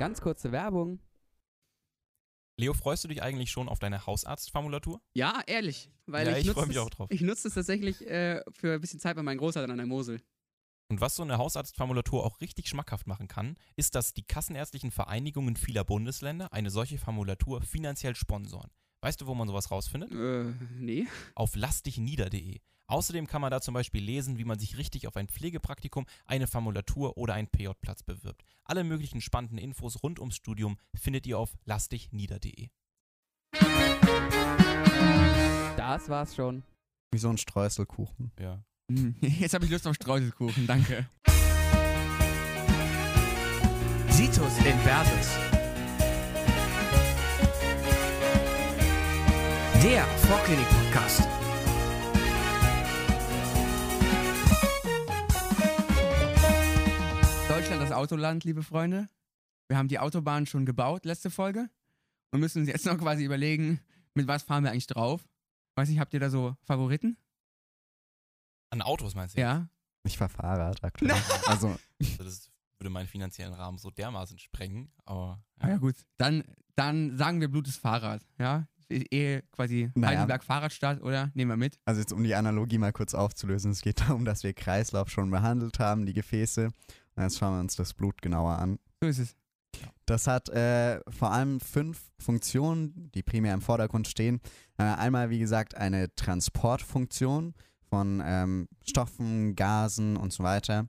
Ganz kurze Werbung. Leo, freust du dich eigentlich schon auf deine Hausarztformulatur? Ja, ehrlich. Weil Ja, ich, ich nutze freu mich es- auch drauf. Ich nutze es tatsächlich äh, für ein bisschen Zeit bei meinen Großeltern an der Mosel. Und was so eine Hausarztformulatur auch richtig schmackhaft machen kann, ist, dass die kassenärztlichen Vereinigungen vieler Bundesländer eine solche Formulatur finanziell sponsoren. Weißt du, wo man sowas rausfindet? Äh, nee. Auf lassdichnieder.de. Außerdem kann man da zum Beispiel lesen, wie man sich richtig auf ein Pflegepraktikum, eine Formulatur oder einen PJ-Platz bewirbt. Alle möglichen spannenden Infos rund ums Studium findet ihr auf lassdichnieder.de. Das war's schon. Wie so ein Streuselkuchen. Ja. Jetzt habe ich Lust auf Streuselkuchen, danke. Situs Inversus. Der Vorklinik-Podcast. Deutschland das Autoland, liebe Freunde. Wir haben die Autobahn schon gebaut, letzte Folge. Und müssen uns jetzt noch quasi überlegen, mit was fahren wir eigentlich drauf. Weiß nicht, habt ihr da so Favoriten? An Autos meinst du? Ja. Ich fahr Fahrrad aktuell. also, Also das würde meinen finanziellen Rahmen so dermaßen sprengen, aber Ah ja, gut. Dann, dann sagen wir blutes Fahrrad, ja? Eh quasi Naja. Heidelberg Fahrradstadt, oder? Nehmen wir mit. also jetzt um die Analogie mal kurz aufzulösen. Es geht darum, dass wir Kreislauf schon behandelt haben, die Gefäße. Und jetzt schauen wir uns das Blut genauer an. So ist es. Das hat äh, vor allem fünf Funktionen, die primär im Vordergrund stehen. Äh, einmal, wie gesagt, eine Transportfunktion von ähm, Stoffen, Gasen und so weiter.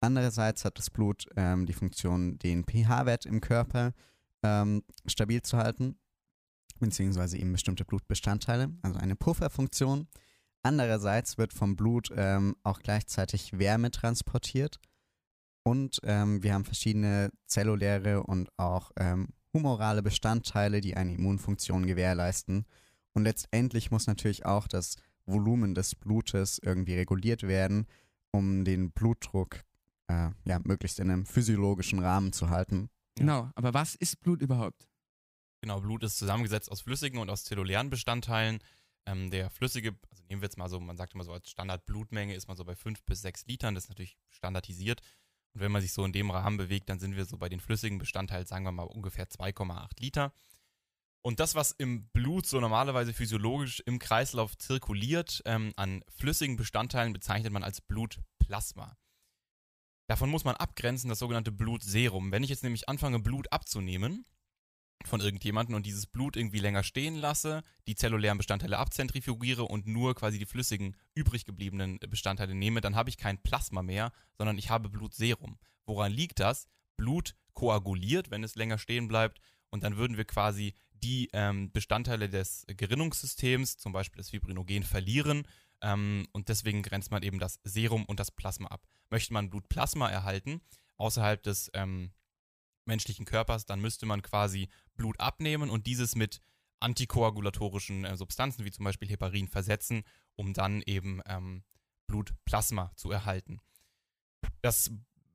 Andererseits hat das Blut ähm, die Funktion, den pH-Wert im Körper ähm, stabil zu halten, beziehungsweise eben bestimmte Blutbestandteile, also eine Pufferfunktion. Andererseits wird vom Blut ähm, auch gleichzeitig Wärme transportiert. Und ähm, wir haben verschiedene zelluläre und auch ähm, humorale Bestandteile, die eine Immunfunktion gewährleisten. Und letztendlich muss natürlich auch das Volumen des Blutes irgendwie reguliert werden, um den Blutdruck äh, ja, möglichst in einem physiologischen Rahmen zu halten. Genau. Aber was ist Blut überhaupt? Genau, Blut ist zusammengesetzt aus flüssigen und aus zellulären Bestandteilen. Ähm, der flüssige, also nehmen wir jetzt mal so, man sagt immer so als Standardblutmenge ist man so bei 5 bis 6 Litern, das ist natürlich standardisiert. Und wenn man sich so in dem Rahmen bewegt, dann sind wir so bei den flüssigen Bestandteilen, sagen wir mal ungefähr 2,8 Liter. Und das, was im Blut so normalerweise physiologisch im Kreislauf zirkuliert, ähm, an flüssigen Bestandteilen bezeichnet man als Blutplasma. Davon muss man abgrenzen das sogenannte Blutserum. Wenn ich jetzt nämlich anfange, Blut abzunehmen, von irgendjemandem und dieses Blut irgendwie länger stehen lasse, die zellulären Bestandteile abzentrifugiere und nur quasi die flüssigen übrig gebliebenen Bestandteile nehme, dann habe ich kein Plasma mehr, sondern ich habe Blutserum. Woran liegt das? Blut koaguliert, wenn es länger stehen bleibt und dann würden wir quasi die ähm, Bestandteile des Gerinnungssystems, zum Beispiel das Fibrinogen, verlieren ähm, und deswegen grenzt man eben das Serum und das Plasma ab. Möchte man Blutplasma erhalten, außerhalb des ähm, menschlichen Körpers, dann müsste man quasi Blut abnehmen und dieses mit antikoagulatorischen äh, Substanzen wie zum Beispiel Heparin versetzen, um dann eben ähm, Blutplasma zu erhalten. Das,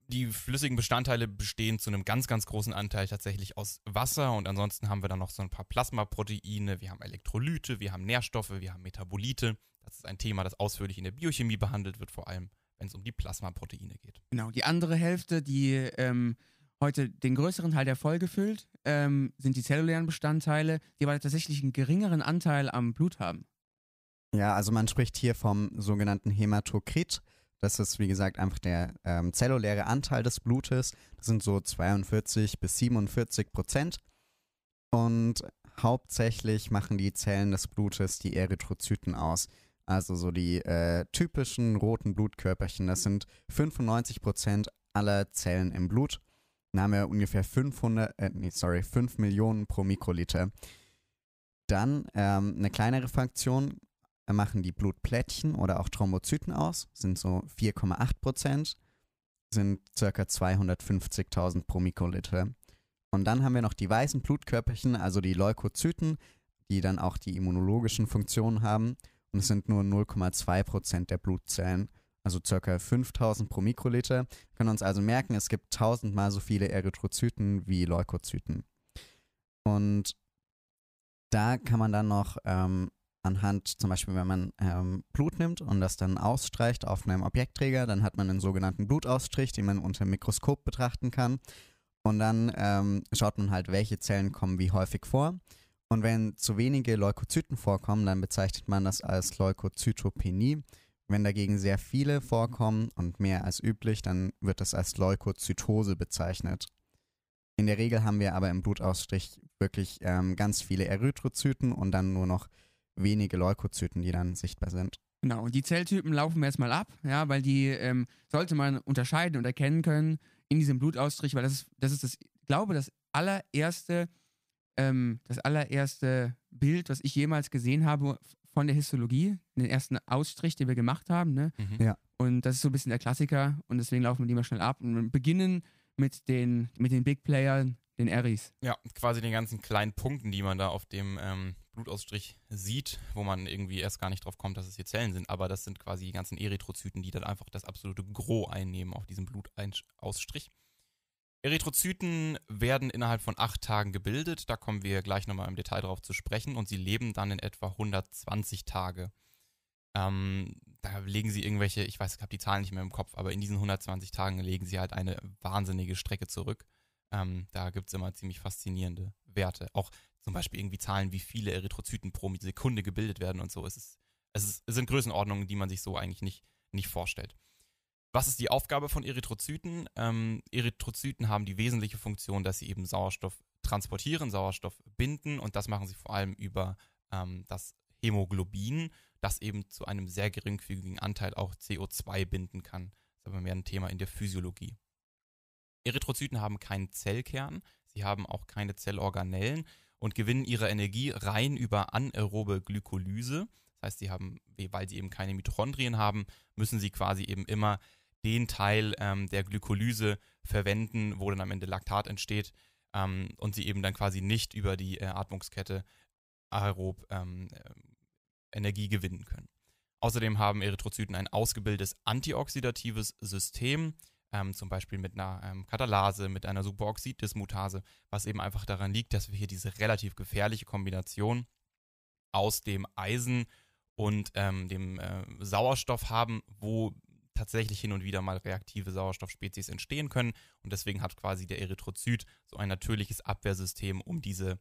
die flüssigen Bestandteile bestehen zu einem ganz, ganz großen Anteil tatsächlich aus Wasser und ansonsten haben wir dann noch so ein paar Plasmaproteine, wir haben Elektrolyte, wir haben Nährstoffe, wir haben Metabolite. Das ist ein Thema, das ausführlich in der Biochemie behandelt wird, vor allem wenn es um die Plasmaproteine geht. Genau. Die andere Hälfte, die ähm, heute den größeren Teil der Folge füllt, ähm, sind die zellulären Bestandteile, die aber tatsächlich einen geringeren Anteil am Blut haben. Ja, also man spricht hier vom sogenannten Hämatokrit. Das ist, wie gesagt, einfach der ähm, zelluläre Anteil des Blutes. Das sind so 42 bis 47 Prozent. Und hauptsächlich machen die Zellen des Blutes die Erythrozyten aus. Also so die äh, typischen roten Blutkörperchen. Das sind 95 Prozent aller Zellen im Blut. Haben wir ungefähr 500, äh, nee, sorry, 5 Millionen pro Mikroliter. Dann ähm, eine kleinere Fraktion machen die Blutplättchen oder auch Thrombozyten aus, sind so 4,8 Prozent, sind circa 250.000 pro Mikroliter. Und dann haben wir noch die weißen Blutkörperchen, also die Leukozyten, die dann auch die immunologischen Funktionen haben. Und es sind nur 0,2 Prozent der Blutzellen, also circa 5000 pro Mikroliter. Wir können uns also merken, es gibt tausendmal so viele Erythrozyten wie Leukozyten. Und da kann man dann noch ähm, anhand, zum Beispiel wenn man ähm, Blut nimmt und das dann ausstreicht auf einem Objektträger, dann hat man einen sogenannten Blutausstrich, den man unter dem Mikroskop betrachten kann. Und dann ähm, schaut man halt, welche Zellen kommen wie häufig vor. Und wenn zu wenige Leukozyten vorkommen, dann bezeichnet man das als Leukozytopenie. Wenn dagegen sehr viele vorkommen und mehr als üblich, dann wird das als Leukozytose bezeichnet. In der Regel haben wir aber im Blutausstrich wirklich ähm, ganz viele Erythrozyten und dann nur noch wenige Leukozyten, die dann sichtbar sind. Genau, und die Zelltypen laufen wir erstmal ab, ja, weil die ähm, sollte man unterscheiden und erkennen können in diesem Blutaustrich, weil das ist, das ist das, ich glaube, das allererste, ähm, das allererste Bild, was ich jemals gesehen habe von der Histologie, den ersten Ausstrich, den wir gemacht haben, ne? Mhm. Ja. Und das ist so ein bisschen der Klassiker und deswegen laufen wir die mal schnell ab und beginnen mit den, mit den Big Playern, den Eris. Ja, quasi den ganzen kleinen Punkten, die man da auf dem ähm, Blutausstrich sieht, wo man irgendwie erst gar nicht drauf kommt, dass es hier Zellen sind. Aber das sind quasi die ganzen Erythrozyten, die dann einfach das absolute Gros einnehmen auf diesem Blutausstrich. Erythrozyten werden innerhalb von acht Tagen gebildet. Da kommen wir gleich nochmal im Detail drauf zu sprechen. Und sie leben dann in etwa 120 Tage. Ähm, da legen sie irgendwelche, ich weiß, ich habe die Zahlen nicht mehr im Kopf, aber in diesen 120 Tagen legen sie halt eine wahnsinnige Strecke zurück. Ähm, da gibt es immer ziemlich faszinierende Werte. Auch zum Beispiel irgendwie Zahlen, wie viele Erythrozyten pro Sekunde gebildet werden und so. Es, ist, es, ist, es sind Größenordnungen, die man sich so eigentlich nicht, nicht vorstellt. Was ist die Aufgabe von Erythrozyten? Ähm, Erythrozyten haben die wesentliche Funktion, dass sie eben Sauerstoff transportieren, Sauerstoff binden und das machen sie vor allem über ähm, das Hämoglobin, das eben zu einem sehr geringfügigen Anteil auch CO2 binden kann. Das ist aber mehr ein Thema in der Physiologie. Erythrozyten haben keinen Zellkern, sie haben auch keine Zellorganellen und gewinnen ihre Energie rein über anaerobe Glykolyse. Das heißt, sie haben, weil sie eben keine Mitochondrien haben, müssen sie quasi eben immer den Teil ähm, der Glykolyse verwenden, wo dann am Ende Laktat entsteht ähm, und sie eben dann quasi nicht über die äh, Atmungskette aerob ähm, äh, Energie gewinnen können. Außerdem haben Erythrozyten ein ausgebildetes antioxidatives System, ähm, zum Beispiel mit einer ähm, Katalase, mit einer Superoxiddismutase, was eben einfach daran liegt, dass wir hier diese relativ gefährliche Kombination aus dem Eisen und ähm, dem äh, Sauerstoff haben, wo tatsächlich hin und wieder mal reaktive Sauerstoffspezies entstehen können. Und deswegen hat quasi der Erythrozyt so ein natürliches Abwehrsystem, um diese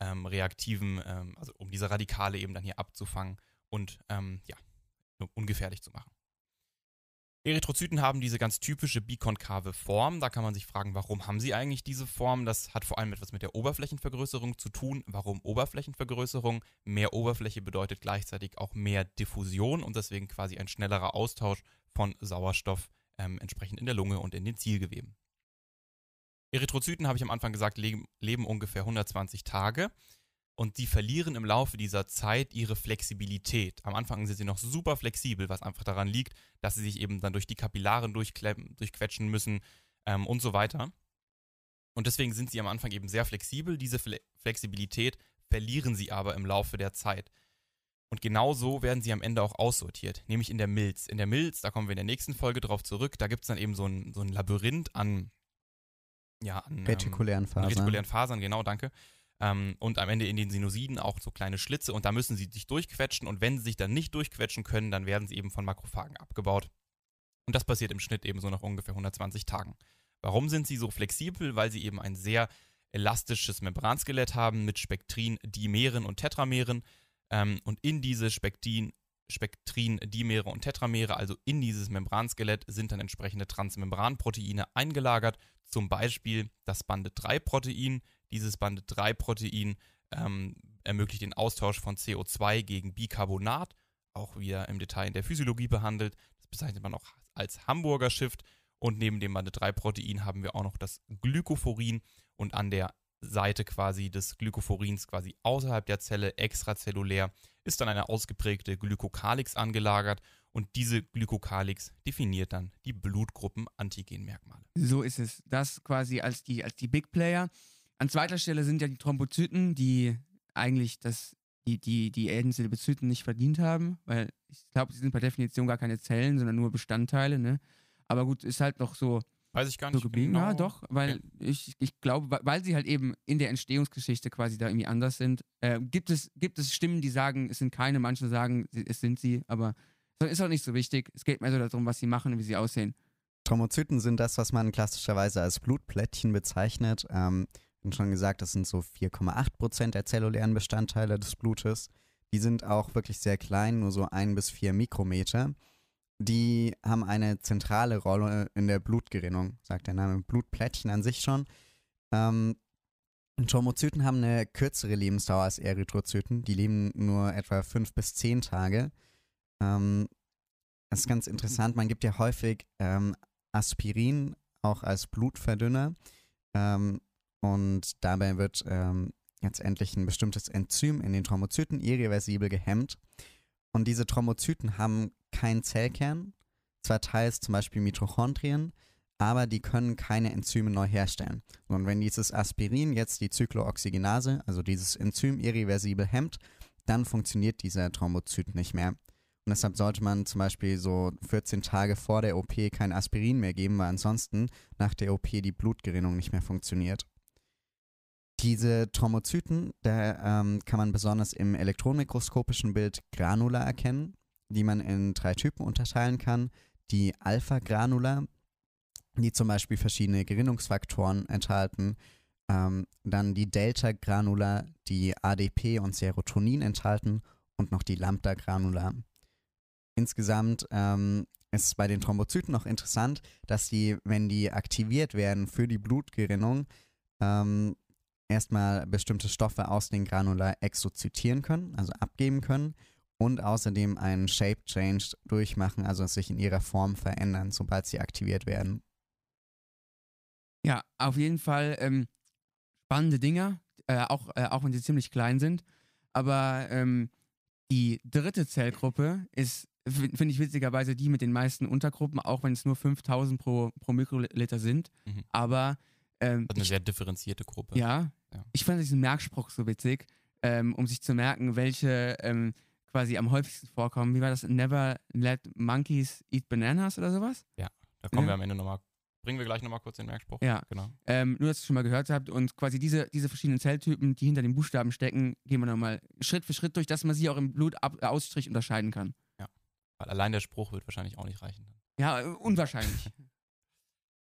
ähm, reaktiven, ähm, also um diese Radikale eben dann hier abzufangen und ähm, ja, ungefährlich zu machen. Erythrozyten haben diese ganz typische bikonkave Form. Da kann man sich fragen, warum haben sie eigentlich diese Form? Das hat vor allem etwas mit der Oberflächenvergrößerung zu tun. Warum Oberflächenvergrößerung? Mehr Oberfläche bedeutet gleichzeitig auch mehr Diffusion und deswegen quasi ein schnellerer Austausch von Sauerstoff ähm, entsprechend in der Lunge und in den Zielgeweben. Erythrozyten, habe ich am Anfang gesagt, leben, leben ungefähr 120 Tage und die verlieren im Laufe dieser Zeit ihre Flexibilität. Am Anfang sind sie noch super flexibel, was einfach daran liegt, dass sie sich eben dann durch die Kapillaren durchquetschen müssen ähm, und so weiter. Und deswegen sind sie am Anfang eben sehr flexibel. Diese Fle Flexibilität verlieren sie aber im Laufe der Zeit. Und genau so werden sie am Ende auch aussortiert, nämlich in der Milz. In der Milz, da kommen wir in der nächsten Folge drauf zurück, da gibt es dann eben so ein, so ein Labyrinth an, ja, an retikulären Fasern. Retikulären Fasern, genau, danke. Ähm, und am Ende in den Sinusiden auch so kleine Schlitze und da müssen sie sich durchquetschen und wenn sie sich dann nicht durchquetschen können, dann werden sie eben von Makrophagen abgebaut. Und das passiert im Schnitt eben so nach ungefähr 120 Tagen. Warum sind sie so flexibel? Weil sie eben ein sehr elastisches Membranskelett haben mit Spektrin, Dimeren und Tetrameren. Ähm, und in diese Spektrin, Spektrin, Dimere und Tetramere, also in dieses Membranskelett, sind dann entsprechende Transmembranproteine eingelagert. Zum Beispiel das Bande-3-Protein. Dieses Bande-3-Protein ähm, ermöglicht den Austausch von CO2 gegen Bicarbonat, auch wieder im Detail in der Physiologie behandelt. Das bezeichnet man auch als Hamburger Shift. Und neben dem Bande-3-Protein haben wir auch noch das Glykophorin und an der Seite quasi des Glykophorins, quasi außerhalb der Zelle, extrazellulär, ist dann eine ausgeprägte Glykokalix angelagert und diese Glykokalix definiert dann die Blutgruppen-Antigenmerkmale. So ist es. Das quasi als die, als die Big Player. An zweiter Stelle sind ja die Thrombozyten, die eigentlich das, die, die, die Erdenzellezyten nicht verdient haben, weil ich glaube, sie sind per Definition gar keine Zellen, sondern nur Bestandteile, ne? Aber gut, ist halt noch so, Weiß ich gar so nicht. geblieben. genau. Ja, doch, weil Okay. ich, ich glaube, weil- sie halt eben in der Entstehungsgeschichte quasi da irgendwie anders sind. Äh, gibt, es, gibt es Stimmen, die sagen, es sind keine, manche sagen, es sind sie, aber das ist auch nicht so wichtig. Es geht mehr so darum, was sie machen und wie sie aussehen. Thrombozyten sind das, was man klassischerweise als Blutplättchen bezeichnet. Ähm, wie schon gesagt, das sind so 4,8 Prozent der zellulären Bestandteile des Blutes. Die sind auch wirklich sehr klein, nur so ein bis vier Mikrometer. Die haben eine zentrale Rolle in der Blutgerinnung, sagt der Name Blutplättchen an sich schon. Ähm, Thrombozyten haben eine kürzere Lebensdauer als Erythrozyten. Die leben nur etwa fünf bis zehn Tage. Ähm, das ist ganz interessant. Man gibt ja häufig ähm, Aspirin auch als Blutverdünner. Ähm, und dabei wird ähm, letztendlich ein bestimmtes Enzym in den Thrombozyten irreversibel gehemmt. Und diese Thrombozyten haben keinen Zellkern, zwar teils zum Beispiel Mitochondrien, aber die können keine Enzyme neu herstellen. Und wenn dieses Aspirin jetzt die Zyklooxygenase, also dieses Enzym irreversibel hemmt, dann funktioniert dieser Thrombozyt nicht mehr. Und deshalb sollte man zum Beispiel so 14 Tage vor der OP kein Aspirin mehr geben, weil ansonsten nach der OP die Blutgerinnung nicht mehr funktioniert. Diese Thrombozyten, da ähm, kann man besonders im elektronenmikroskopischen Bild Granula erkennen, die man in drei Typen unterteilen kann. Die Alpha-Granula, die zum Beispiel verschiedene Gerinnungsfaktoren enthalten. Ähm, dann die Delta-Granula, die ADP und Serotonin enthalten. Und noch die Lambda-Granula. Insgesamt ähm, ist bei den Thrombozyten noch interessant, dass die, wenn die aktiviert werden für die Blutgerinnung, ähm, erstmal bestimmte Stoffe aus den Granula exozytieren können, also abgeben können und außerdem einen Shape Change durchmachen, also sich in ihrer Form verändern, sobald sie aktiviert werden. Ja, auf jeden Fall ähm, spannende Dinger, äh, auch, äh, auch wenn sie ziemlich klein sind. Aber ähm, die dritte Zellgruppe ist, finde ich witzigerweise, die mit den meisten Untergruppen, auch wenn es nur 5000 pro, pro Mikroliter sind. Mhm. Aber ähm, Also eine ich, sehr differenzierte Gruppe. ja, Ja. ich fand diesen Merkspruch so witzig, ähm, um sich zu merken, welche ähm, quasi am häufigsten vorkommen. Wie war das? Never let monkeys eat bananas oder sowas? Da kommen Ja. wir am Ende nochmal, bringen wir gleich nochmal kurz den Merkspruch. Ja. Genau. Ähm, nur, dass ihr es schon mal gehört habt und quasi diese, diese verschiedenen Zelltypen, die hinter den Buchstaben stecken, gehen wir nochmal Schritt für Schritt durch, dass man sie auch im Blutausstrich unterscheiden kann. Weil allein der Spruch wird wahrscheinlich auch nicht reichen. Ja, äh, unwahrscheinlich.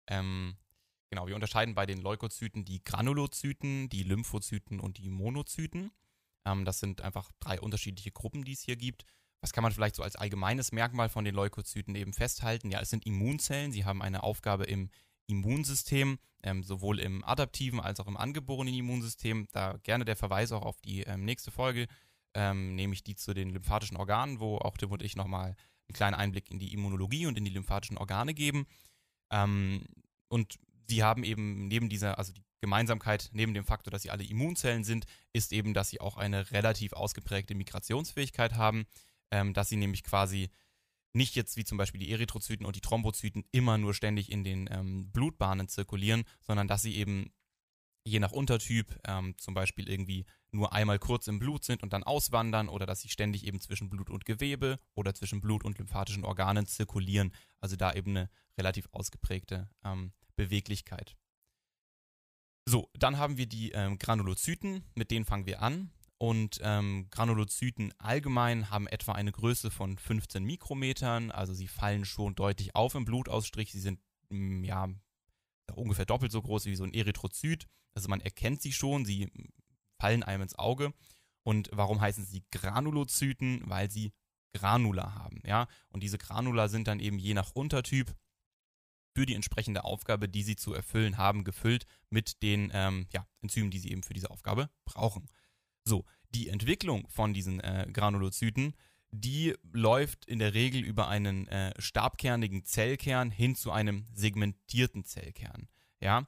Ähm, genau, wir unterscheiden bei den Leukozyten die Granulozyten, die Lymphozyten und die Monozyten. Ähm, das sind einfach drei unterschiedliche Gruppen, die es hier gibt. Was kann man vielleicht so als allgemeines Merkmal von den Leukozyten eben festhalten? Ja, es sind Immunzellen. Sie haben eine Aufgabe im Immunsystem, ähm, sowohl im adaptiven als auch im angeborenen Immunsystem. Da gerne der Verweis auch auf die ähm, nächste Folge, ähm, nämlich die zu den lymphatischen Organen, wo auch Tim und ich nochmal einen kleinen Einblick in die Immunologie und in die lymphatischen Organe geben. Ähm, und sie haben eben neben dieser, also die Gemeinsamkeit, neben dem Faktor, dass sie alle Immunzellen sind, ist eben, dass sie auch eine relativ ausgeprägte Migrationsfähigkeit haben, ähm, dass sie nämlich quasi nicht jetzt wie zum Beispiel die Erythrozyten und die Thrombozyten immer nur ständig in den ähm, Blutbahnen zirkulieren, sondern dass sie eben je nach Untertyp ähm, zum Beispiel irgendwie nur einmal kurz im Blut sind und dann auswandern oder dass sie ständig eben zwischen Blut und Gewebe oder zwischen Blut und lymphatischen Organen zirkulieren. Also da eben eine relativ ausgeprägte ähm, Beweglichkeit. So, dann haben wir die ähm, Granulozyten, mit denen fangen wir an. Und ähm, Granulozyten allgemein haben etwa eine Größe von 15 Mikrometern, also sie fallen schon deutlich auf im Blutausstrich. Sie sind mm, ja ungefähr doppelt so groß wie so ein Erythrozyt. Also man erkennt sie schon, sie fallen einem ins Auge. Und warum heißen sie Granulozyten? Weil sie Granula haben, ja. Und diese Granula sind dann eben je nach Untertyp für die entsprechende Aufgabe, die sie zu erfüllen haben, gefüllt mit den ähm, ja, Enzymen, die sie eben für diese Aufgabe brauchen. So, die Entwicklung von diesen äh, Granulozyten, die läuft in der Regel über einen äh, stabkernigen Zellkern hin zu einem segmentierten Zellkern. Ja,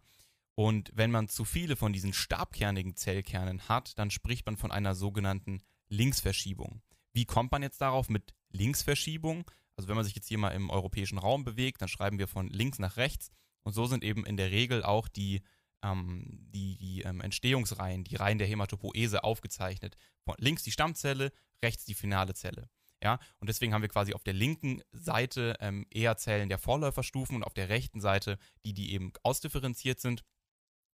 und wenn man zu viele von diesen stabkernigen Zellkernen hat, dann spricht man von einer sogenannten Linksverschiebung. Wie kommt man jetzt darauf mit Linksverschiebung? Also wenn man sich jetzt hier mal im europäischen Raum bewegt, dann schreiben wir von links nach rechts. Und so sind eben in der Regel auch die, ähm, die, die ähm, Entstehungsreihen, die Reihen der Hämatopoese aufgezeichnet. Von links die Stammzelle, rechts die finale Zelle. Ja, und deswegen haben wir quasi auf der linken Seite ähm, eher Zellen der Vorläuferstufen und auf der rechten Seite die, die eben ausdifferenziert sind.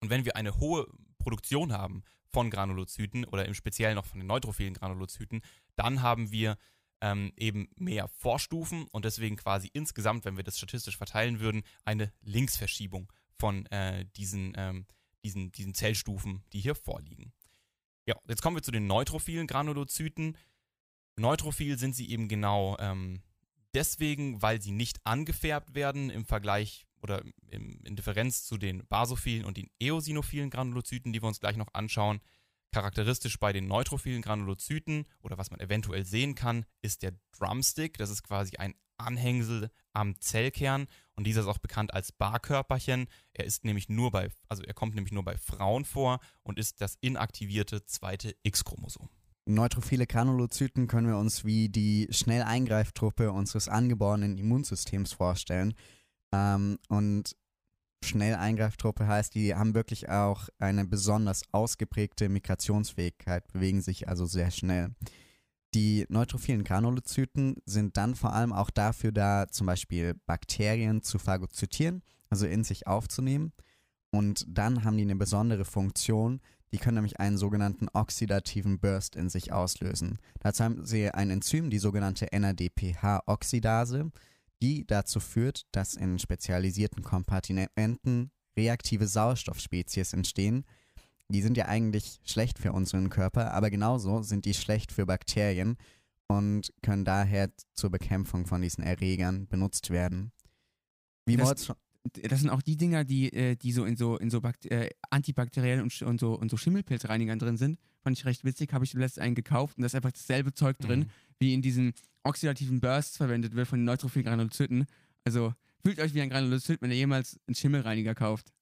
Und wenn wir eine hohe Produktion haben von Granulozyten oder im Speziellen noch von den neutrophilen Granulozyten, dann haben wir ähm, eben mehr Vorstufen und deswegen quasi insgesamt, wenn wir das statistisch verteilen würden, eine Linksverschiebung von äh, diesen, ähm, diesen, diesen Zellstufen, die hier vorliegen. Ja, jetzt kommen wir zu den neutrophilen Granulozyten. Neutrophil sind sie eben genau ähm, deswegen, weil sie nicht angefärbt werden im Vergleich oder im, in Differenz zu den basophilen und den eosinophilen Granulozyten, die wir uns gleich noch anschauen. Charakteristisch bei den neutrophilen Granulozyten oder was man eventuell sehen kann, ist der Drumstick. Das ist quasi ein Anhängsel am Zellkern und dieser ist auch bekannt als Barkörperchen. Er ist nämlich nur bei, also er kommt nämlich nur bei Frauen vor und ist das inaktivierte zweite X-Chromosom. Neutrophile Granulozyten können wir uns wie die Schnelleingreiftruppe unseres angeborenen Immunsystems vorstellen. Ähm, und Schnelleingreiftruppe heißt, die haben wirklich auch eine besonders ausgeprägte Migrationsfähigkeit, bewegen sich also sehr schnell. Die neutrophilen Granulozyten sind dann vor allem auch dafür da, zum Beispiel Bakterien zu phagozytieren, also in sich aufzunehmen. Und dann haben die eine besondere Funktion, die können nämlich einen sogenannten oxidativen Burst in sich auslösen. Dazu haben sie ein Enzym, die sogenannte NADPH-Oxidase die dazu führt, dass in spezialisierten Kompartimenten reaktive Sauerstoffspezies entstehen. Die sind ja eigentlich schlecht für unseren Körper, aber genauso sind die schlecht für Bakterien und können daher zur Bekämpfung von diesen Erregern benutzt werden. Wie Das- Das sind auch die Dinger, die, äh, die so in so, in so Bakt äh, antibakteriellen und, und, so, und so Schimmelpilzreinigern drin sind. Fand ich recht witzig, habe ich letztens einen gekauft und da ist einfach dasselbe Zeug drin, Mhm. wie in diesen oxidativen Bursts verwendet wird von den neutrophilen Granulozyten. Also fühlt euch wie ein Granulozyt, wenn ihr jemals einen Schimmelreiniger kauft.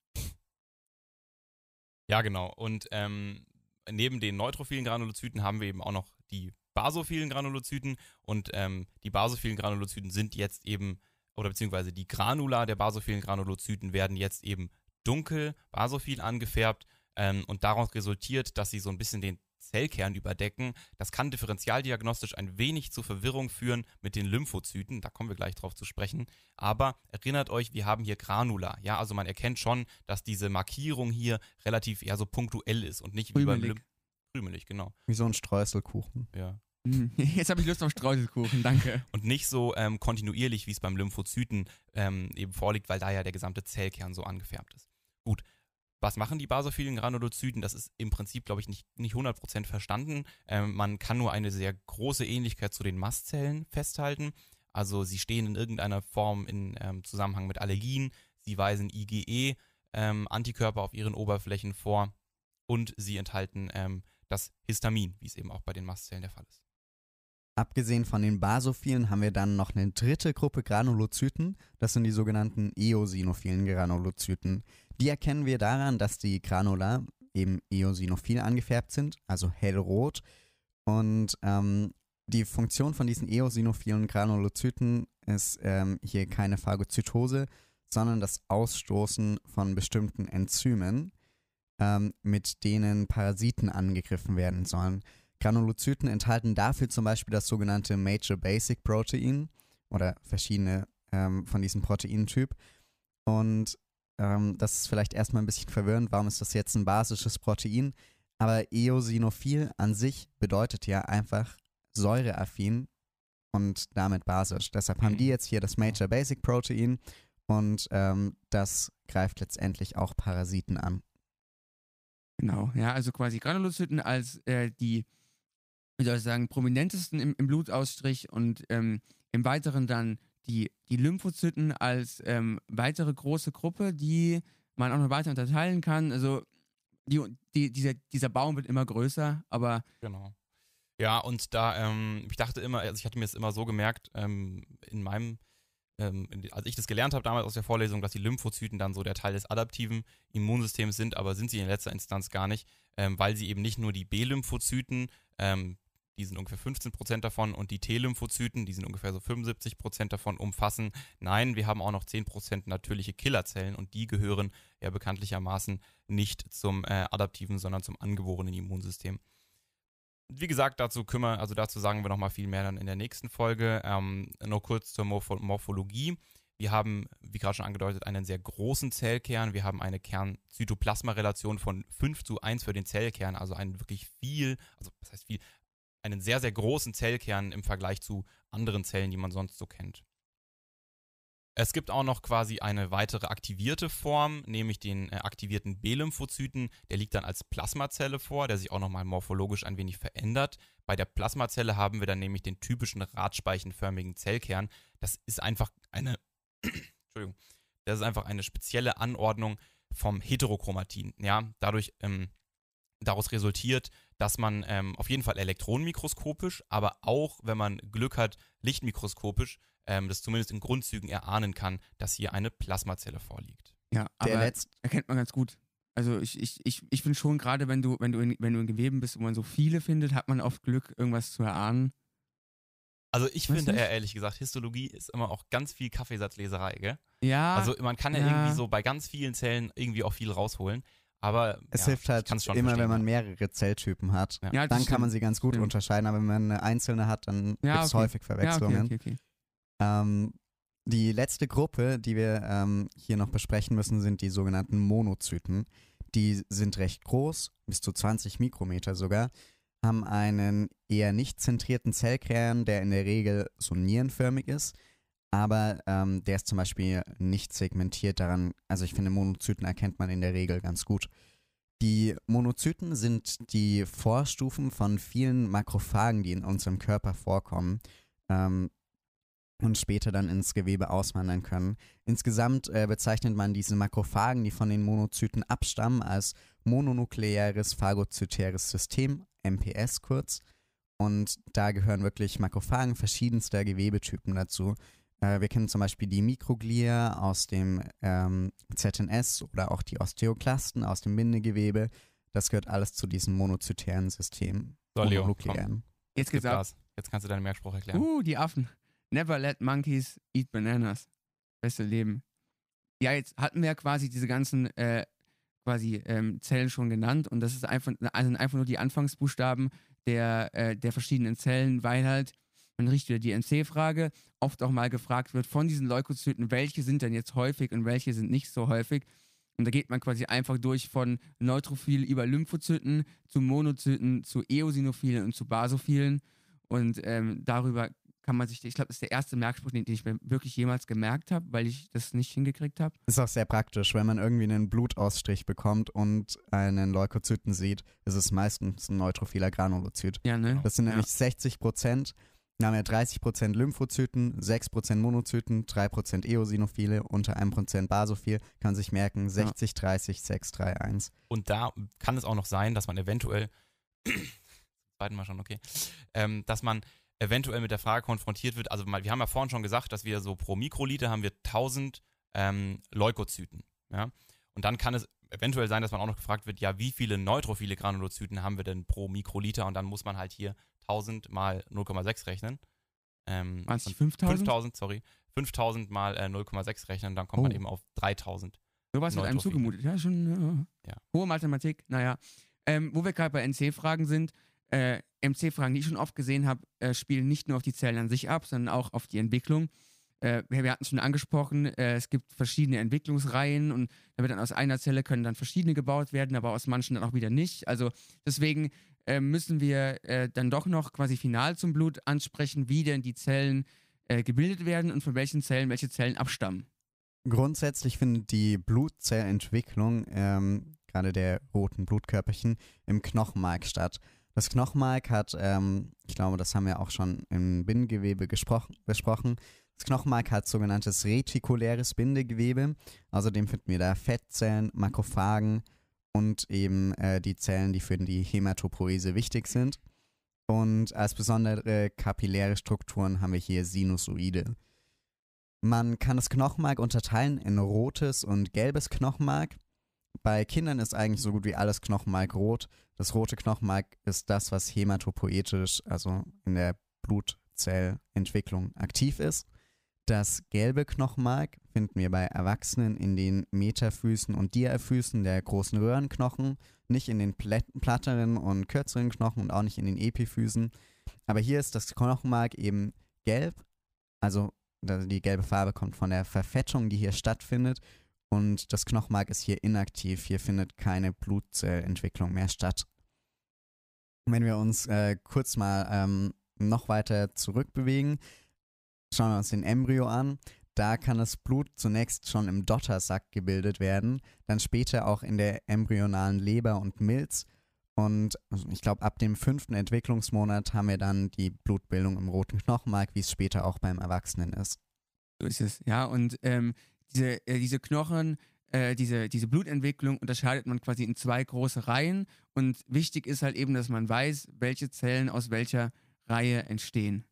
Ja, genau. Und ähm, neben den neutrophilen Granulozyten haben wir eben auch noch die basophilen Granulozyten. Und ähm, die basophilen Granulozyten sind jetzt eben, oder beziehungsweise die Granula der basophilen Granulozyten werden jetzt eben dunkel, basophil angefärbt. Ähm, und daraus resultiert, dass sie so ein bisschen den Zellkern überdecken. Das kann differentialdiagnostisch ein wenig zur Verwirrung führen mit den Lymphozyten. Da kommen wir gleich drauf zu sprechen. Aber erinnert euch, wir haben hier Granula. Ja, also man erkennt schon, dass diese Markierung hier relativ eher so punktuell ist und nicht wie beim Krümelig. Lymph. Krümelig, genau. wie so ein Streuselkuchen. Ja. Mm, Jetzt habe ich Lust auf Streuselkuchen, danke. Und nicht so ähm, kontinuierlich, wie es beim Lymphozyten ähm, eben vorliegt, weil da ja der gesamte Zellkern so angefärbt ist. Gut. Was machen die basophilen Granulozyten? Das ist im Prinzip, glaube ich, nicht, nicht 100% verstanden. Ähm, man kann nur eine sehr große Ähnlichkeit zu den Mastzellen festhalten. Also sie stehen in irgendeiner Form in ähm, Zusammenhang mit Allergien. Sie weisen IgE-Antikörper auf ihren Oberflächen vor. Und sie enthalten ähm, das Histamin, wie es eben auch bei den Mastzellen der Fall ist. Abgesehen von den Basophilen haben wir dann noch eine dritte Gruppe Granulozyten. Das sind die sogenannten eosinophilen Granulozyten. Die erkennen wir daran, dass die Granula eben eosinophil angefärbt sind, also hellrot. Und ähm, die Funktion von diesen eosinophilen Granulozyten ist ähm, hier keine Phagozytose, sondern das Ausstoßen von bestimmten Enzymen, ähm, mit denen Parasiten angegriffen werden sollen. Granulozyten enthalten dafür zum Beispiel das sogenannte Major Basic Protein oder verschiedene ähm, von diesem Proteintyp. Und ähm, das ist vielleicht erstmal ein bisschen verwirrend, warum ist das jetzt ein basisches Protein? Aber eosinophil an sich bedeutet ja einfach säureaffin und damit basisch. Deshalb haben die jetzt hier das Major Basic Protein und ähm, das greift letztendlich auch Parasiten an. Genau, ja, also quasi Granulozyten als äh, die, wie soll ich sagen, prominentesten im, im Blutausstrich und ähm, im Weiteren dann die, die Lymphozyten als ähm, weitere große Gruppe, die man auch noch weiter unterteilen kann. Also die, die, dieser, dieser Baum wird immer größer, aber Genau. Ja, und da, ähm, ich dachte immer, also ich hatte mir es immer so gemerkt, ähm, in meinem, ähm, als ich das gelernt habe damals aus der Vorlesung, dass die Lymphozyten dann so der Teil des adaptiven Immunsystems sind, aber sind sie in letzter Instanz gar nicht, ähm, weil sie eben nicht nur die B-Lymphozyten, ähm, die sind ungefähr 15% davon, und die T-Lymphozyten, die sind ungefähr so 75% davon umfassen. Nein, wir haben auch noch 10% natürliche Killerzellen und die gehören ja bekanntlichermaßen nicht zum äh, adaptiven, sondern zum angeborenen Immunsystem. Wie gesagt, dazu kümmern, also dazu sagen wir nochmal viel mehr dann in der nächsten Folge. Ähm, nur kurz zur Morpho Morphologie. Wir haben, wie gerade schon angedeutet, einen sehr großen Zellkern. Wir haben eine Kern-Zytoplasma-Relation von 5 zu 1 für den Zellkern, also ein wirklich viel, also was heißt viel, einen sehr, sehr großen Zellkern im Vergleich zu anderen Zellen, die man sonst so kennt. Es gibt auch noch quasi eine weitere aktivierte Form, nämlich den äh, aktivierten B-Lymphozyten. Der liegt dann als Plasmazelle vor, der sich auch nochmal morphologisch ein wenig verändert. Bei der Plasmazelle haben wir dann nämlich den typischen radspeichenförmigen Zellkern. Das ist einfach eine, Entschuldigung, das ist einfach eine spezielle Anordnung vom Heterochromatin. Ja, dadurch, ähm, daraus resultiert, dass man ähm, auf jeden Fall elektronenmikroskopisch, aber auch, wenn man Glück hat, lichtmikroskopisch ähm, das zumindest in Grundzügen erahnen kann, dass hier eine Plasmazelle vorliegt. Ja, Der aber letzt- erkennt man ganz gut. Also ich, ich, ich, ich finde schon, gerade wenn du, wenn du in, wenn du in Geweben bist, wo man so viele findet, hat man oft Glück, irgendwas zu erahnen. Also ich Weißt finde nicht? eher ehrlich gesagt, Histologie ist immer auch ganz viel Kaffeesatzleserei, gell? Ja, Also man kann ja, ja. irgendwie so bei ganz vielen Zellen irgendwie auch viel rausholen, aber Es ja, hilft halt immer, verstehen, wenn man mehrere Zelltypen hat. Ja. Dann kann man sie ganz gut unterscheiden, aber wenn man eine einzelne hat, dann Ja, gibt es okay. häufig Ja, okay, Verwechslungen. okay, okay. Ähm, die letzte Gruppe, die wir ähm, hier noch besprechen müssen, sind die sogenannten Monozyten. Die sind recht groß, bis zu 20 Mikrometer sogar, haben einen eher nicht zentrierten Zellkern, der in der Regel so nierenförmig ist, aber ähm, der ist zum Beispiel nicht segmentiert daran. Also ich finde, Monozyten erkennt man in der Regel ganz gut. Die Monozyten sind die Vorstufen von vielen Makrophagen, die in unserem Körper vorkommen. Ähm, und später dann ins Gewebe auswandern können. Insgesamt äh, bezeichnet man diese Makrophagen, die von den Monozyten abstammen, als mononukleäres phagozytäres System, MPS kurz. Und da gehören wirklich Makrophagen verschiedenster Gewebetypen dazu. Äh, wir kennen zum Beispiel die Mikroglia aus dem ähm, ZNS oder auch die Osteoklasten aus dem Bindegewebe. Das gehört alles zu diesem monozytären System. So, Leo, mononukleären. Jetzt geht's ab. Gas. Jetzt kannst du deinen Merkspruch erklären. Uh, die Affen. Never let monkeys eat bananas. Beste Leben. Ja, jetzt hatten wir ja quasi diese ganzen äh, quasi ähm, Zellen schon genannt und das ist einfach, also einfach nur die Anfangsbuchstaben der, äh, der verschiedenen Zellen, weil halt, man riecht wieder die NC-Frage, oft auch mal gefragt wird von diesen Leukozyten, welche sind denn jetzt häufig und welche sind nicht so häufig. Und da geht man quasi einfach durch von Neutrophil über Lymphozyten zu Monozyten zu Eosinophilen und zu Basophilen. Und ähm, darüber kann man sich, ich glaube, das ist der erste Merkspruch, den, den ich mir wirklich jemals gemerkt habe, weil ich das nicht hingekriegt habe. Ist auch sehr praktisch, wenn man irgendwie einen Blutausstrich bekommt und einen Leukozyten sieht, ist es meistens ein neutrophiler Granulozyt. Ja, ne? Das sind Ja. nämlich 60 Prozent. Wir haben ja 30 Prozent Lymphozyten, 6 Prozent Monozyten, 3 Prozent Eosinophile, unter 1 Prozent Basophil. Kann sich merken, 60, 30, 6, 3, 1. Und da kann es auch noch sein, dass man eventuell, zweiten Mal schon, okay, ähm, dass man eventuell mit der Frage konfrontiert wird, also wir haben ja vorhin schon gesagt, dass wir so pro Mikroliter haben wir 1000 ähm, Leukozyten, ja, und dann kann es eventuell sein, dass man auch noch gefragt wird, ja, wie viele neutrophile Granulozyten haben wir denn pro Mikroliter und dann muss man halt hier 1000 mal 0,6 rechnen. Ähm, Waren es die und 5000? 5000, sorry, 5000 mal äh, 0,6 rechnen, dann kommt man Oh. eben auf 3000. Sowas wird einem zugemutet. Ja, schon ja. Ja. hohe Mathematik. Naja, ähm, wo wir gerade bei NC-Fragen sind, äh, MC-Fragen, die ich schon oft gesehen habe, äh, spielen nicht nur auf die Zellen an sich ab, sondern auch auf die Entwicklung. Äh, wir hatten es schon angesprochen, äh, es gibt verschiedene Entwicklungsreihen und da wird dann aus einer Zelle können dann verschiedene gebaut werden, aber aus manchen dann auch wieder nicht. Also deswegen äh, müssen wir äh, dann doch noch quasi final zum Blut ansprechen, wie denn die Zellen äh, gebildet werden und von welchen Zellen welche Zellen abstammen. Grundsätzlich findet die Blutzellentwicklung, ähm, gerade der roten Blutkörperchen, im Knochenmark statt. Das Knochenmark hat, ähm, ich glaube, das haben wir auch schon im Bindegewebe besprochen. Das Knochenmark hat sogenanntes retikuläres Bindegewebe. Außerdem finden wir da Fettzellen, Makrophagen und eben äh, die Zellen, die für die Hämatopoese wichtig sind. Und als besondere kapilläre Strukturen haben wir hier Sinusoide. Man kann das Knochenmark unterteilen in rotes und gelbes Knochenmark. Bei Kindern ist eigentlich so gut wie alles Knochenmark rot. Das rote Knochenmark ist das, was hämatopoetisch, also in der Blutzellentwicklung aktiv ist. Das gelbe Knochenmark finden wir bei Erwachsenen in den Metafüßen und Diafüßen der großen Röhrenknochen, nicht in den platteren und kürzeren Knochen und auch nicht in den Epiphysen. Aber hier ist das Knochenmark eben gelb, also die gelbe Farbe kommt von der Verfettung, die hier stattfindet. Und das Knochenmark ist hier inaktiv. Hier findet keine Blutzellentwicklung mehr statt. Wenn wir uns äh, kurz mal ähm, noch weiter zurückbewegen, schauen wir uns den Embryo an. Da kann das Blut zunächst schon im Dottersack gebildet werden, dann später auch in der embryonalen Leber und Milz. Und ich glaube, ab dem fünften Entwicklungsmonat haben wir dann die Blutbildung im roten Knochenmark, wie es später auch beim Erwachsenen ist. So ist es, ja. Und ähm, diese, äh, diese Knochen, äh, diese, diese Blutentwicklung unterscheidet man quasi in zwei große Reihen. Und wichtig ist halt eben, dass man weiß, welche Zellen aus welcher Reihe entstehen.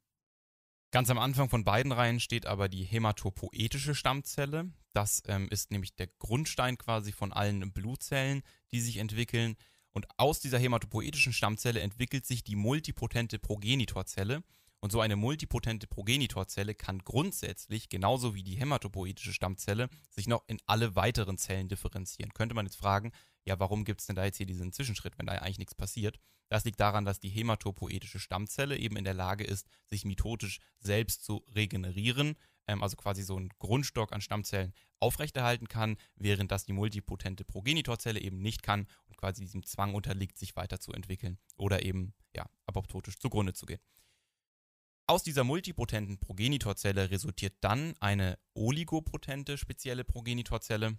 Ganz am Anfang von beiden Reihen steht aber die hämatopoetische Stammzelle. Das ähm, ist nämlich der Grundstein quasi von allen Blutzellen, die sich entwickeln. Und aus dieser hämatopoetischen Stammzelle entwickelt sich die multipotente Progenitorzelle. Und so eine multipotente Progenitorzelle kann grundsätzlich, genauso wie die hämatopoetische Stammzelle, sich noch in alle weiteren Zellen differenzieren. Könnte man jetzt fragen, ja, warum gibt es denn da jetzt hier diesen Zwischenschritt, wenn da eigentlich nichts passiert? Das liegt daran, dass die hämatopoetische Stammzelle eben in der Lage ist, sich mitotisch selbst zu regenerieren, ähm, also quasi so einen Grundstock an Stammzellen aufrechterhalten kann, während das die multipotente Progenitorzelle eben nicht kann und quasi diesem Zwang unterliegt, sich weiterzuentwickeln oder eben ja, apoptotisch zugrunde zu gehen. Aus dieser multipotenten Progenitorzelle resultiert dann eine oligopotente spezielle Progenitorzelle.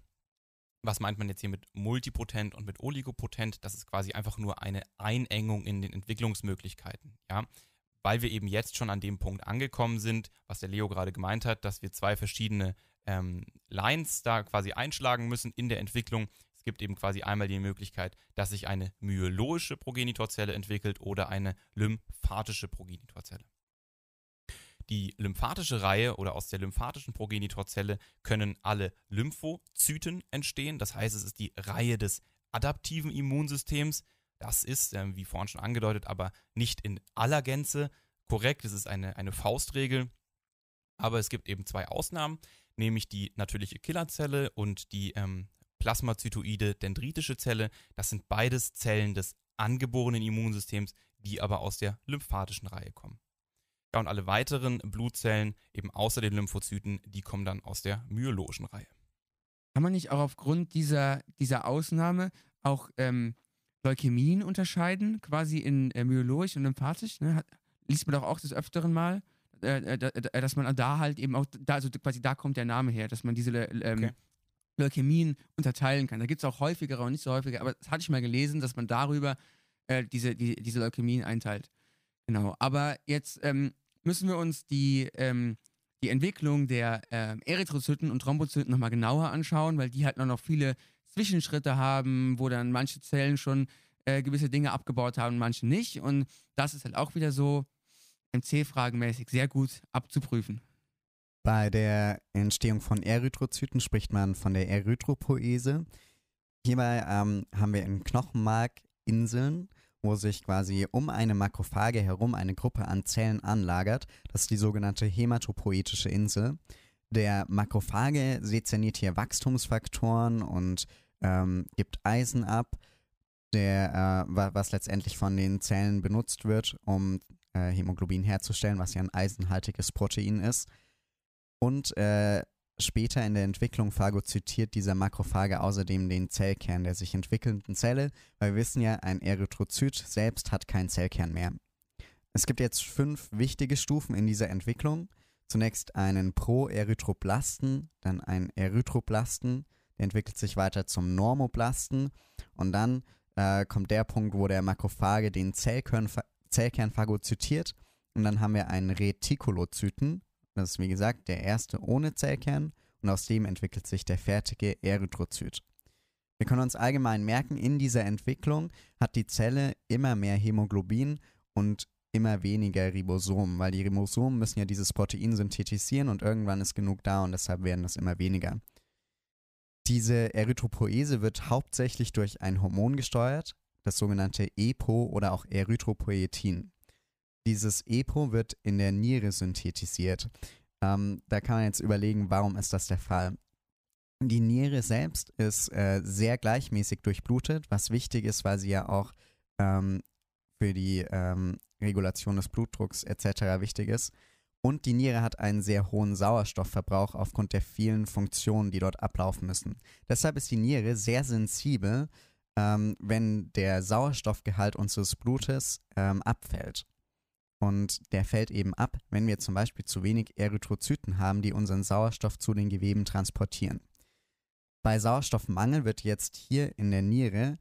Was meint man jetzt hier mit multipotent und mit oligopotent? Das ist quasi einfach nur eine Einengung in den Entwicklungsmöglichkeiten. Ja? Weil wir eben jetzt schon an dem Punkt angekommen sind, was der Leo gerade gemeint hat, dass wir zwei verschiedene ähm, Lines da quasi einschlagen müssen in der Entwicklung. Es gibt eben quasi einmal die Möglichkeit, dass sich eine myologische Progenitorzelle entwickelt oder eine lymphatische Progenitorzelle. Die lymphatische Reihe oder aus der lymphatischen Progenitorzelle können alle Lymphozyten entstehen. Das heißt, es ist die Reihe des adaptiven Immunsystems. Das ist, äh, wie vorhin schon angedeutet, aber nicht in aller Gänze korrekt. Es ist eine, eine Faustregel. Aber es gibt eben zwei Ausnahmen, nämlich die natürliche Killerzelle und die ähm, plasmazytoide dendritische Zelle. Das sind beides Zellen des angeborenen Immunsystems, die aber aus der lymphatischen Reihe kommen. Ja, und alle weiteren Blutzellen, eben außer den Lymphozyten, die kommen dann aus der myologischen Reihe. Kann man nicht auch aufgrund dieser, dieser Ausnahme auch ähm, Leukämien unterscheiden, quasi in äh, myologisch und lymphatisch? Ne? Hat, liest man doch auch des Öfteren mal, äh, äh, dass man da halt eben auch, da, also quasi da kommt der Name her, dass man diese ähm, okay. Leukämien unterteilen kann. Da gibt es auch häufigere und nicht so häufige, aber das hatte ich mal gelesen, dass man darüber äh, diese, die, diese Leukämien einteilt. Genau, aber jetzt ähm, müssen wir uns die, ähm, die Entwicklung der ähm, Erythrozyten und Thrombozyten nochmal genauer anschauen, weil die halt noch viele Zwischenschritte haben, wo dann manche Zellen schon äh, gewisse Dinge abgebaut haben, manche nicht. Und das ist halt auch wieder so MC-fragenmäßig sehr gut abzuprüfen. Bei der Entstehung von Erythrozyten spricht man von der Erythropoese. Hierbei ähm, haben wir im Knochenmark Inseln, wo sich quasi um eine Makrophage herum eine Gruppe an Zellen anlagert. Das ist die sogenannte hämatopoetische Insel. Der Makrophage sezerniert hier Wachstumsfaktoren und ähm, gibt Eisen ab, der, äh, was letztendlich von den Zellen benutzt wird, um äh, Hämoglobin herzustellen, was ja ein eisenhaltiges Protein ist. Und äh, Später in der Entwicklung phagozytiert dieser Makrophage außerdem den Zellkern der sich entwickelnden Zelle, weil wir wissen ja, ein Erythrozyt selbst hat keinen Zellkern mehr. Es gibt jetzt fünf wichtige Stufen in dieser Entwicklung. Zunächst einen Proerythroblasten, dann einen Erythroblasten, der entwickelt sich weiter zum Normoblasten und dann äh, kommt der Punkt, wo der Makrophage den Zellkern, Zellkern phagozytiert und dann haben wir einen Retikulozyten, das ist wie gesagt der erste ohne Zellkern und aus dem entwickelt sich der fertige Erythrozyt. Wir können uns allgemein merken, in dieser Entwicklung hat die Zelle immer mehr Hämoglobin und immer weniger Ribosomen, weil die Ribosomen müssen ja dieses Protein synthetisieren und irgendwann ist genug da und deshalb werden das immer weniger. Diese Erythropoese wird hauptsächlich durch ein Hormon gesteuert, das sogenannte EPO oder auch Erythropoietin. Dieses EPO wird in der Niere synthetisiert. Ähm, da kann man jetzt überlegen, warum ist das der Fall? Die Niere selbst ist äh, sehr gleichmäßig durchblutet, was wichtig ist, weil sie ja auch ähm, für die ähm, Regulation des Blutdrucks etc. wichtig ist. Und die Niere hat einen sehr hohen Sauerstoffverbrauch aufgrund der vielen Funktionen, die dort ablaufen müssen. Deshalb ist die Niere sehr sensibel ähm, wenn der Sauerstoffgehalt unseres Blutes ähm, abfällt. Und der fällt eben ab, wenn wir zum Beispiel zu wenig Erythrozyten haben, die unseren Sauerstoff zu den Geweben transportieren. Bei Sauerstoffmangel wird jetzt hier in der Niere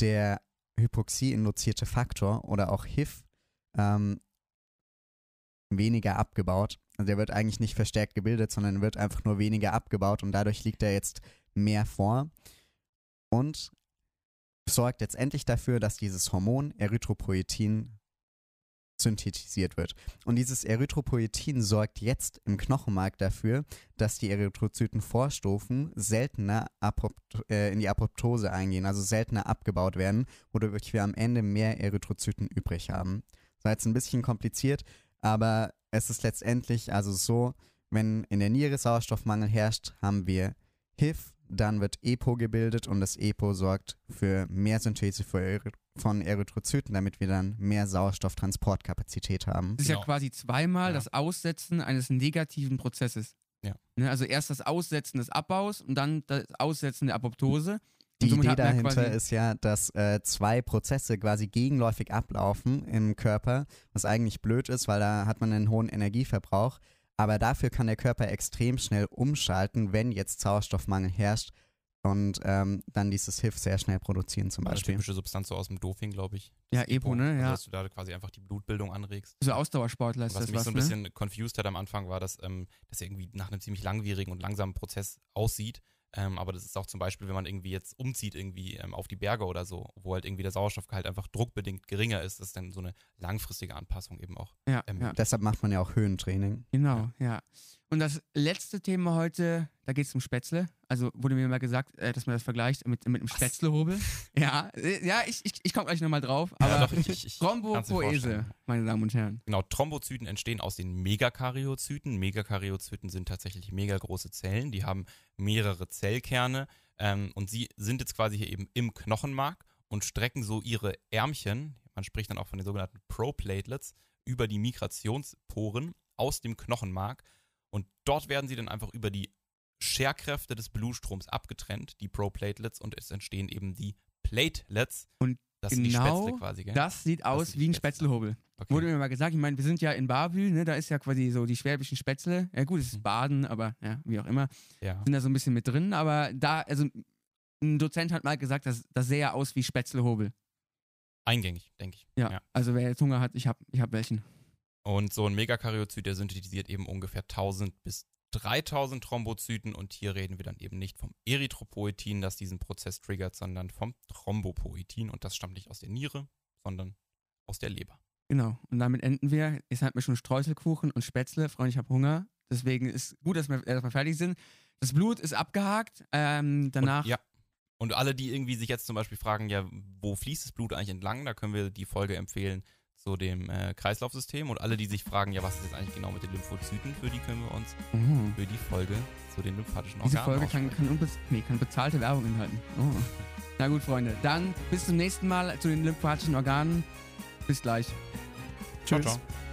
der Hypoxie-induzierte Faktor oder auch HIF ähm, weniger abgebaut. Also der wird eigentlich nicht verstärkt gebildet, sondern wird einfach nur weniger abgebaut und dadurch liegt er jetzt mehr vor und sorgt letztendlich dafür, dass dieses Hormon Erythropoietin synthetisiert wird. Und dieses Erythropoietin sorgt jetzt im Knochenmark dafür, dass die Erythrozyten Vorstufen seltener äh, in die Apoptose eingehen, also seltener abgebaut werden, wodurch wir am Ende mehr Erythrozyten übrig haben. Das war jetzt ein bisschen kompliziert, aber es ist letztendlich also so, wenn in der Niere Sauerstoffmangel herrscht, haben wir HIF, dann wird EPO gebildet und das EPO sorgt für mehr Synthese von Erythrozyten, damit wir dann mehr Sauerstofftransportkapazität haben. Das ist ja Genau. quasi zweimal Ja. das Aussetzen eines negativen Prozesses. Ja. Ne, also erst das Aussetzen des Abbaus und dann das Aussetzen der Apoptose. Die Idee ja dahinter ist ja, dass äh, zwei Prozesse quasi gegenläufig ablaufen im Körper, was eigentlich blöd ist, weil da hat man einen hohen Energieverbrauch. Aber dafür kann der Körper extrem schnell umschalten, wenn jetzt Sauerstoffmangel herrscht und ähm, dann dieses HIF sehr schnell produzieren zum Eine Beispiel. typische Substanz so aus dem Doping, glaube ich. Ja, Epo, ne? Also, Ja. dass du da quasi einfach die Blutbildung anregst. So Ausdauersportler ist Was das mich was, so ein ne? bisschen confused hat am Anfang, war, dass ähm, das irgendwie nach einem ziemlich langwierigen und langsamen Prozess aussieht. Ähm, aber das ist auch zum Beispiel, wenn man irgendwie jetzt umzieht, irgendwie ähm, auf die Berge oder so, wo halt irgendwie der Sauerstoffgehalt einfach druckbedingt geringer ist, das ist dann so eine langfristige Anpassung eben auch. Ja, ähm, ja. Deshalb macht man ja auch Höhentraining. Genau, ja. Und das letzte Thema heute, da geht es um Spätzle. Also wurde mir mal gesagt, äh, dass man das vergleicht mit, mit einem Spätzlehobel. Ja, äh, ja, ich, ich, ich komme gleich nochmal drauf. Aber ja, doch, ich, ich, ich kann's mir Thrombopoese, meine Damen und Herren. Genau, Thrombozyten entstehen aus den Megakaryozyten. Megakaryozyten sind tatsächlich mega große Zellen, die haben mehrere Zellkerne ähm, und sie sind jetzt quasi hier eben im Knochenmark und strecken so ihre Ärmchen, man spricht dann auch von den sogenannten Proplatelets, über die Migrationsporen aus dem Knochenmark und dort werden sie dann einfach über die Scherkräfte des Blutstroms abgetrennt, die Proplatelets, und es entstehen eben die Platelets. Und das sind die genau Spätzle quasi, gell? Das sieht aus die wie ein Spätzle. Spätzlehobel. Okay. Wurde mir mal gesagt, ich meine, wir sind ja in Barbühl, ne, da ist ja quasi so die schwäbischen Spätzle. Ja gut, es ist Mhm. Baden, aber ja, wie auch immer, ja. sind da so ein bisschen mit drin. Aber da, also ein Dozent hat mal gesagt, das, das sähe ja aus wie Spätzlehobel. Eingängig, denke ich. Ja, Ja. also wer jetzt Hunger hat, ich habe ich hab welchen. Und so ein Megakaryozyt, der synthetisiert eben ungefähr 1000 bis 3000 Thrombozyten und hier reden wir dann eben nicht vom Erythropoietin, das diesen Prozess triggert, sondern vom Thrombopoietin und das stammt nicht aus der Niere, sondern aus der Leber. Genau. Und damit enden wir. Jetzt hatten wir schon Streuselkuchen und Spätzle. Freunde, ich habe Hunger. Deswegen ist gut, dass wir erstmal fertig sind. Das Blut ist abgehakt. Ähm, danach. Und, ja. Und alle, die irgendwie sich jetzt zum Beispiel fragen, ja, wo fließt das Blut eigentlich entlang, da können wir die Folge empfehlen zu dem äh, Kreislaufsystem. Und alle, die sich fragen, ja, was ist jetzt eigentlich genau mit den Lymphozyten, für die können wir uns Oh. für die Folge zu den lymphatischen Diese Organen Folge kann, kann, unbez nee, kann bezahlte Werbung enthalten. Oh. Na gut, Freunde. Dann bis zum nächsten Mal zu den lymphatischen Organen. Bis gleich. Ciao, Tschüss. ciao.